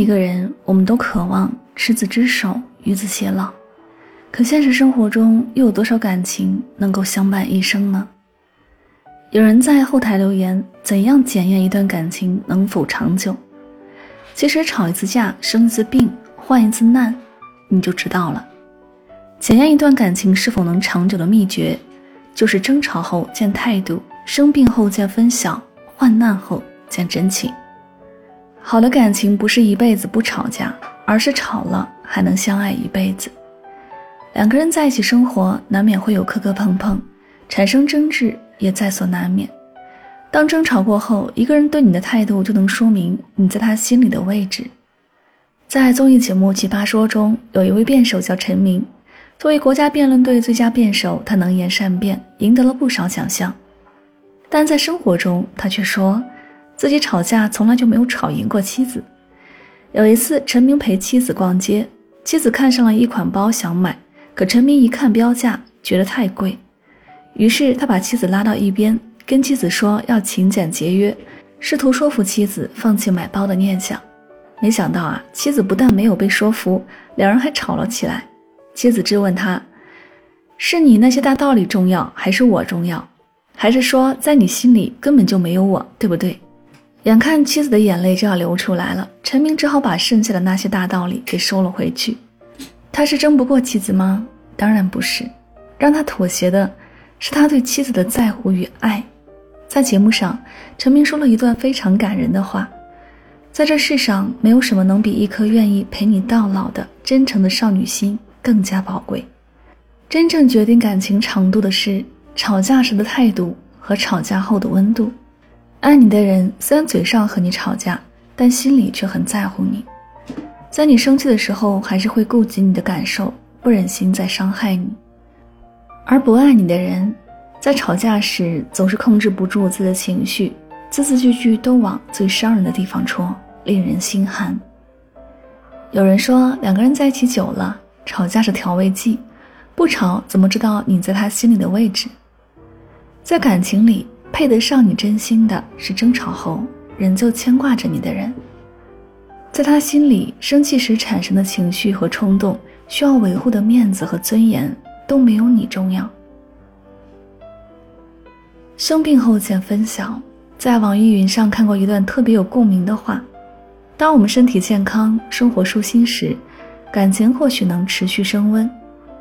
一个人，我们都渴望执子之手，与子偕老。可现实生活中，又有多少感情能够相伴一生呢？有人在后台留言：“怎样检验一段感情能否长久？”其实，吵一次架，生一次病，患一次难，你就知道了。检验一段感情是否能长久的秘诀，就是争吵后见态度，生病后见分晓，患难后见真情。好的感情不是一辈子不吵架，而是吵了还能相爱一辈子。两个人在一起生活，难免会有磕磕碰碰，产生争执也在所难免。当争吵过后，一个人对你的态度就能说明你在他心里的位置。在综艺节目《奇葩说》中，有一位辩手叫陈明，作为国家辩论队最佳辩手，他能言善辩，赢得了不少奖项。但在生活中，他却说。自己吵架从来就没有吵赢过妻子。有一次，陈明陪妻子逛街，妻子看上了一款包想买，可陈明一看标价，觉得太贵，于是他把妻子拉到一边，跟妻子说要勤俭节约，试图说服妻子放弃买包的念想。没想到啊，妻子不但没有被说服，两人还吵了起来。妻子质问他：“是你那些大道理重要，还是我重要？还是说在你心里根本就没有我，对不对？”眼看妻子的眼泪就要流出来了，陈明只好把剩下的那些大道理给收了回去。他是争不过妻子吗？当然不是，让他妥协的是他对妻子的在乎与爱。在节目上，陈明说了一段非常感人的话：在这世上，没有什么能比一颗愿意陪你到老的真诚的少女心更加宝贵。真正决定感情长度的是吵架时的态度和吵架后的温度。爱你的人虽然嘴上和你吵架，但心里却很在乎你，在你生气的时候还是会顾及你的感受，不忍心再伤害你。而不爱你的人，在吵架时总是控制不住自己的情绪，字字句句都往最伤人的地方戳，令人心寒。有人说，两个人在一起久了，吵架是调味剂，不吵怎么知道你在他心里的位置？在感情里。配得上你真心的是争吵后仍旧牵挂着你的人，在他心里，生气时产生的情绪和冲动，需要维护的面子和尊严都没有你重要。生病后见分晓，在网易云上看过一段特别有共鸣的话：当我们身体健康、生活舒心时，感情或许能持续升温；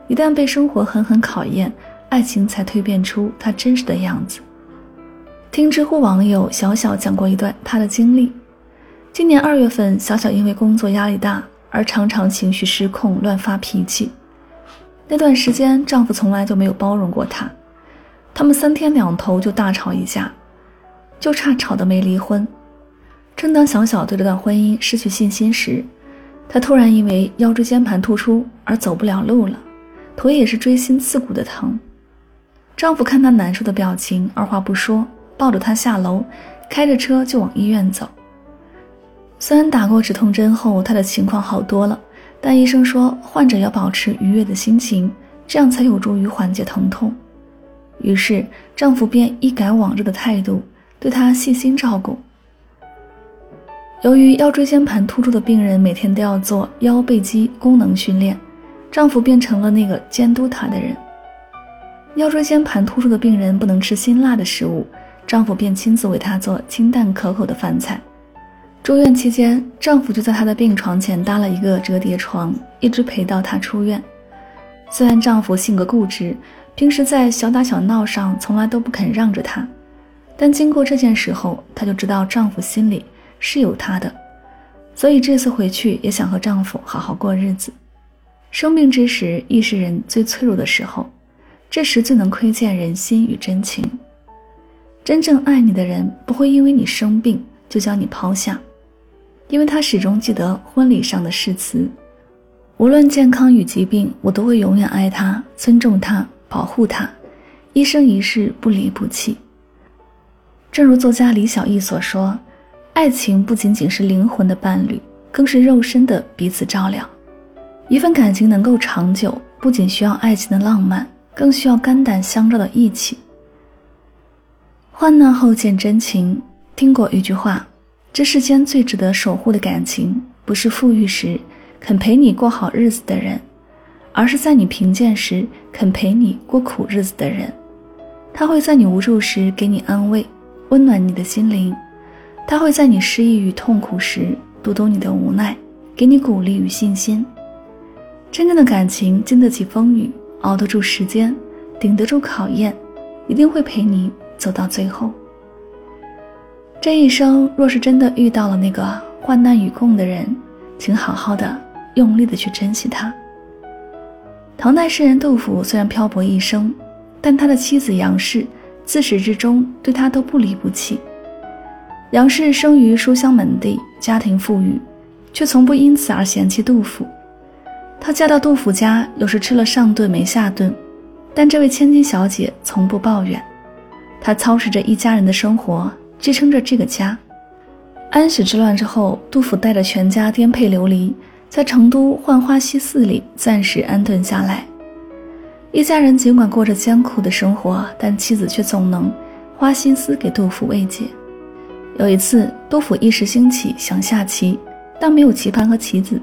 一旦被生活狠狠考验，爱情才蜕变出它真实的样子。听知乎网友小小讲过一段她的经历。今年二月份，小小因为工作压力大而常常情绪失控、乱发脾气。那段时间，丈夫从来就没有包容过她，他们三天两头就大吵一架，就差吵得没离婚。正当小小对这段婚姻失去信心时，她突然因为腰椎间盘突出而走不了路了，腿也是锥心刺骨的疼。丈夫看她难受的表情，二话不说。抱着她下楼，开着车就往医院走。虽然打过止痛针后，她的情况好多了，但医生说患者要保持愉悦的心情，这样才有助于缓解疼痛。于是丈夫便一改往日的态度，对她细心照顾。由于腰椎间盘突出的病人每天都要做腰背肌功能训练，丈夫变成了那个监督她的人。腰椎间盘突出的病人不能吃辛辣的食物。丈夫便亲自为她做清淡可口的饭菜。住院期间，丈夫就在她的病床前搭了一个折叠床，一直陪到她出院。虽然丈夫性格固执，平时在小打小闹上从来都不肯让着她，但经过这件事后，她就知道丈夫心里是有她的，所以这次回去也想和丈夫好好过日子。生病之时，亦是人最脆弱的时候，这时最能窥见人心与真情。真正爱你的人，不会因为你生病就将你抛下，因为他始终记得婚礼上的誓词：无论健康与疾病，我都会永远爱他、尊重他、保护他，一生一世不离不弃。正如作家李小艺所说：“爱情不仅仅是灵魂的伴侣，更是肉身的彼此照料。”一份感情能够长久，不仅需要爱情的浪漫，更需要肝胆相照的义气。患难后见真情。听过一句话：这世间最值得守护的感情，不是富裕时肯陪你过好日子的人，而是在你贫贱时肯陪你过苦日子的人。他会在你无助时给你安慰，温暖你的心灵；他会在你失意与痛苦时读懂你的无奈，给你鼓励与信心。真正的感情经得起风雨，熬得住时间，顶得住考验，一定会陪你走到最后。这一生若是真的遇到了那个患难与共的人，请好好的、用力的去珍惜他。唐代诗人杜甫虽然漂泊一生，但他的妻子杨氏自始至终对他都不离不弃。杨氏生于书香门第，家庭富裕，却从不因此而嫌弃杜甫。她嫁到杜甫家，有时吃了上顿没下顿，但这位千金小姐从不抱怨。他操持着一家人的生活，支撑着这个家。安史之乱之后，杜甫带着全家颠沛流离，在成都浣花溪寺里暂时安顿下来。一家人尽管过着艰苦的生活，但妻子却总能花心思给杜甫慰藉。有一次，杜甫一时兴起想下棋，但没有棋盘和棋子。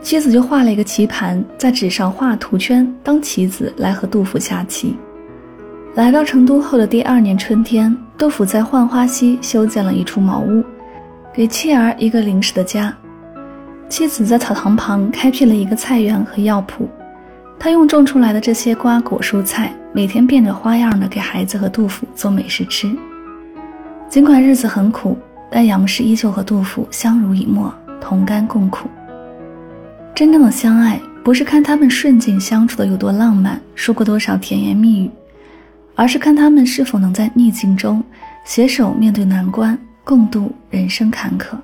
妻子就画了一个棋盘，在纸上画图圈当棋子来和杜甫下棋。来到成都后的第二年春天，杜甫在浣花溪修建了一处茅屋，给妻儿一个临时的家。妻子在草堂旁开辟了一个菜园和药铺，他用种出来的这些瓜果蔬菜，每天变着花样的给孩子和杜甫做美食吃。尽管日子很苦，但杨氏依旧和杜甫相濡以沫，同甘共苦。真正的相爱，不是看他们顺境相处的有多浪漫，说过多少甜言蜜语，而是看他们是否能在逆境中携手面对难关，共度人生坎坷。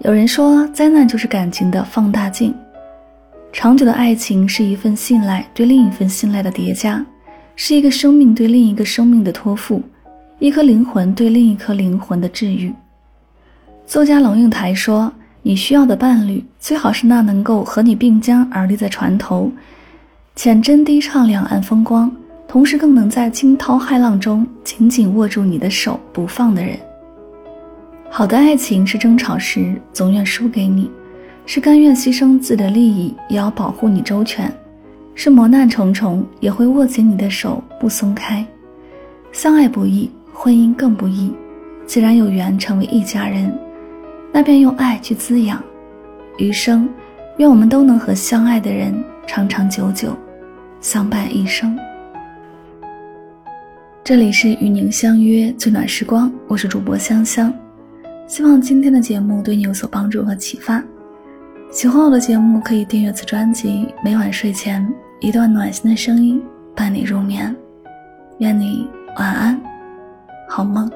有人说，灾难就是感情的放大镜。长久的爱情是一份信赖对另一份信赖的叠加，是一个生命对另一个生命的托付，一颗灵魂对另一颗灵魂的治愈。作家龙应台说。你需要的伴侣，最好是那能够和你并肩而立在船头，浅斟低唱两岸风光，同时更能在惊涛骇浪中紧紧握住你的手不放的人。好的爱情是争吵时总愿输给你，是甘愿牺牲自己的利益也要保护你周全，是磨难重重也会握紧你的手不松开。相爱不易，婚姻更不易。既然有缘成为一家人。那便用爱去滋养，余生，愿我们都能和相爱的人长长久久，相伴一生。这里是与您相约最暖时光，我是主播香香，希望今天的节目对你有所帮助和启发。喜欢我的节目，可以订阅此专辑，每晚睡前一段暖心的声音伴你入眠。愿你晚安，好梦。